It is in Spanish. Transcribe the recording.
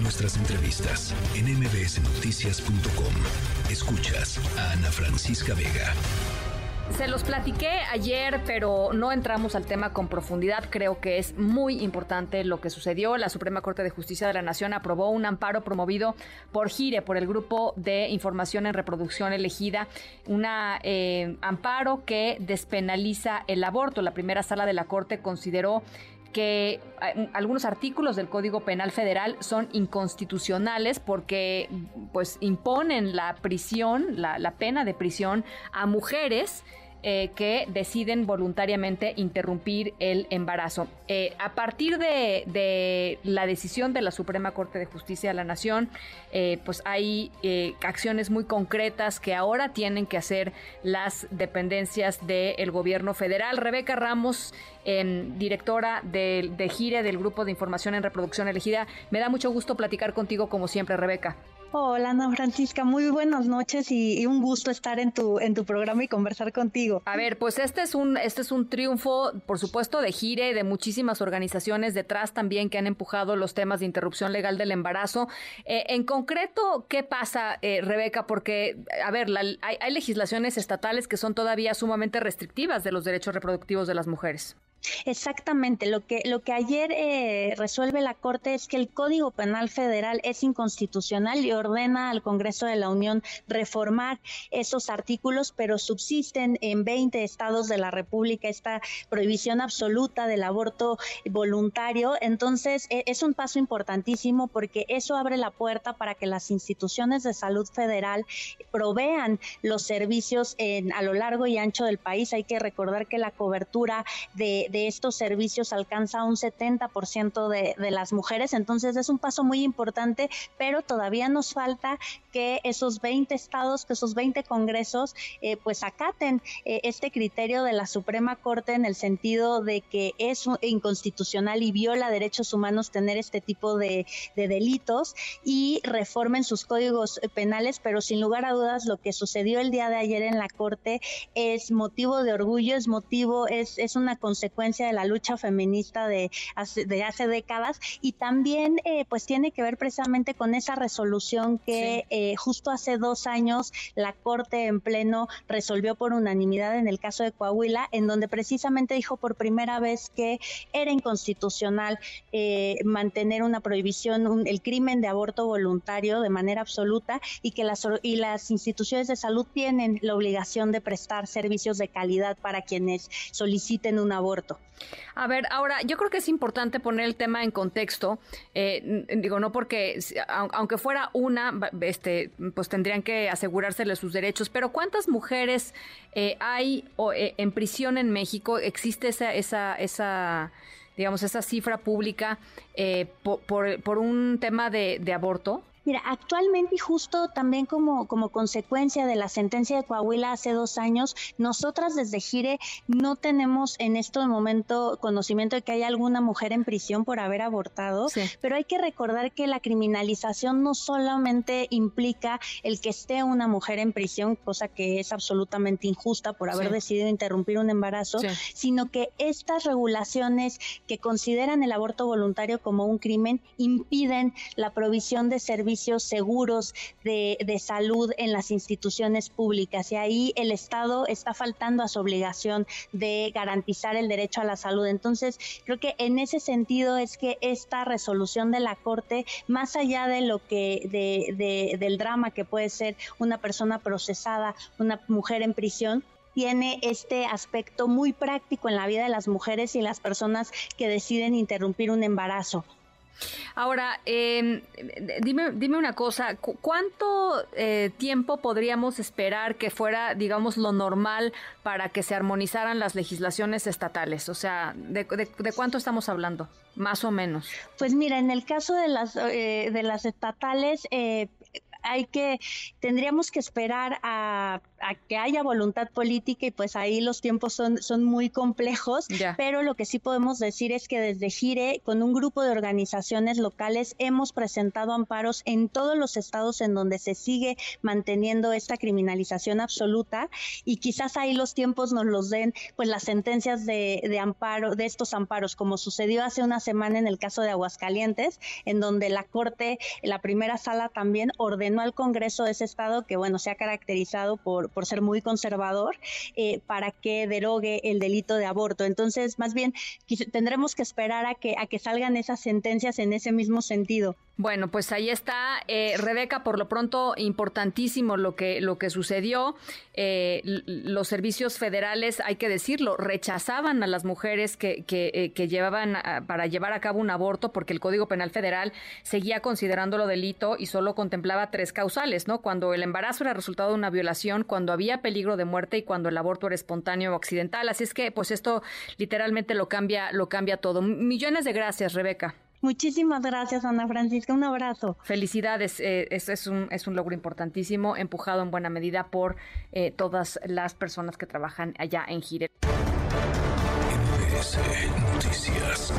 nuestras entrevistas en mbsnoticias.com. Escuchas a Ana Francisca Vega. Se los platiqué ayer, pero no entramos al tema con profundidad. Creo que es muy importante lo que sucedió. La Suprema Corte de Justicia de la Nación aprobó un amparo promovido por GIRE, por el Grupo de Información en Reproducción Elegida, un eh, amparo que despenaliza el aborto. La primera sala de la Corte consideró que eh, algunos artículos del Código Penal Federal son inconstitucionales porque pues imponen la prisión, la, la pena de prisión a mujeres eh, que deciden voluntariamente interrumpir el embarazo. Eh, a partir de, la decisión de la Suprema Corte de Justicia de la Nación, eh, pues hay acciones muy concretas que ahora tienen que hacer las dependencias del gobierno federal. Rebeca Ramos, directora de, de GIRE, del Grupo de Información en Reproducción Elegida, me da mucho gusto platicar contigo como siempre, Rebeca. Hola Ana Francisca, muy buenas noches y, un gusto estar en tu en tu programa y conversar contigo. A ver, pues este es un este es un triunfo, por supuesto, de Gire, de muchísimas organizaciones detrás también que han empujado los temas de interrupción legal del embarazo. Eh, en concreto, ¿qué pasa, eh, Rebeca? Porque, a ver, hay, hay legislaciones estatales que son todavía sumamente restrictivas de los derechos reproductivos de las mujeres. Exactamente, lo que, lo que ayer eh, resuelve la Corte es que el Código Penal Federal es inconstitucional y ordena al Congreso de la Unión reformar esos artículos, pero subsisten en 20 estados de la República esta prohibición absoluta del aborto voluntario. Entonces, e, es un paso importantísimo porque eso abre la puerta para que las instituciones de salud federal provean los servicios en, a lo largo y ancho del país. Hay que recordar que la cobertura de de estos servicios alcanza un 70% de, de las mujeres, entonces es un paso muy importante, pero todavía nos falta que esos 20 estados, que esos 20 congresos, eh, pues acaten eh, este criterio de la Suprema Corte en el sentido de que es inconstitucional y viola derechos humanos tener este tipo de, de delitos y reformen sus códigos penales, pero sin lugar a dudas lo que sucedió el día de ayer en la Corte es motivo de orgullo, es motivo, es, es una consecuencia de la lucha feminista de hace, de hace décadas y también eh, pues tiene que ver precisamente con esa resolución que eh, justo hace dos años la Corte en pleno resolvió por unanimidad en el caso de Coahuila, en donde precisamente dijo por primera vez que era inconstitucional eh, mantener una prohibición, el crimen de aborto voluntario de manera absoluta y que las, y las instituciones de salud tienen la obligación de prestar servicios de calidad para quienes soliciten un aborto. A ver, ahora, yo creo que es importante poner el tema en contexto. Eh, digo, no porque, aunque fuera una, este, pues tendrían que asegurárseles sus derechos, pero ¿cuántas mujeres eh, hay eh, en prisión en México? ¿Existe esa, esa, esa digamos, esa cifra pública por, un tema de aborto? Mira, actualmente y justo también como, como consecuencia de la sentencia de Coahuila hace dos años, nosotras desde Gire no tenemos en este momento conocimiento de que haya alguna mujer en prisión por haber abortado, pero hay que recordar que la criminalización no solamente implica el que esté una mujer en prisión, cosa que es absolutamente injusta por haber decidido interrumpir un embarazo, sino que estas regulaciones que consideran el aborto voluntario como un crimen impiden la provisión de servicios seguros de, de salud en las instituciones públicas y ahí el Estado está faltando a su obligación de garantizar el derecho a la salud. Entonces, creo que en ese sentido es que esta resolución de la Corte, más allá de lo que, de, de, del drama que puede ser una persona procesada, una mujer en prisión, tiene este aspecto muy práctico en la vida de las mujeres y las personas que deciden interrumpir un embarazo. Ahora, em, dime, dime una cosa, ¿cuánto eh, tiempo podríamos esperar que fuera, digamos, lo normal para que se armonizaran las legislaciones estatales? O sea, ¿de, cuánto estamos hablando? Más o menos. Pues mira, en el caso de las, eh, de las estatales, eh, hay que, tendríamos que esperar a a que haya voluntad política y pues ahí los tiempos son, son muy complejos, pero lo que sí podemos decir es que desde Gire, con un grupo de organizaciones locales, hemos presentado amparos en todos los estados en donde se sigue manteniendo esta criminalización absoluta y quizás ahí los tiempos nos los den pues las sentencias de, de amparo, de estos amparos, como sucedió hace una semana en el caso de Aguascalientes, en donde la Corte, la primera sala también ordenó al Congreso de ese estado que bueno, se ha caracterizado por por ser muy conservador, eh, para que derogue el delito de aborto. Entonces, más bien, tendremos que esperar a que, a que salgan esas sentencias en ese mismo sentido. Bueno, pues ahí está, eh, Rebeca, por lo pronto importantísimo lo que, lo que sucedió. Eh, los servicios federales, hay que decirlo, rechazaban a las mujeres que, que, que llevaban para llevar a cabo un aborto porque el Código Penal Federal seguía considerándolo delito y solo contemplaba tres causales, ¿no? Cuando el embarazo era resultado de una violación, cuando había peligro de muerte y cuando el aborto era espontáneo o accidental. Así es que, pues esto literalmente lo cambia, lo cambia todo. Millones de gracias, Rebeca. Muchísimas gracias, Ana Francisca. Un abrazo. Felicidades. Eh, es, un, es un logro importantísimo, empujado en buena medida por eh, todas las personas que trabajan allá en Gire. Noticias.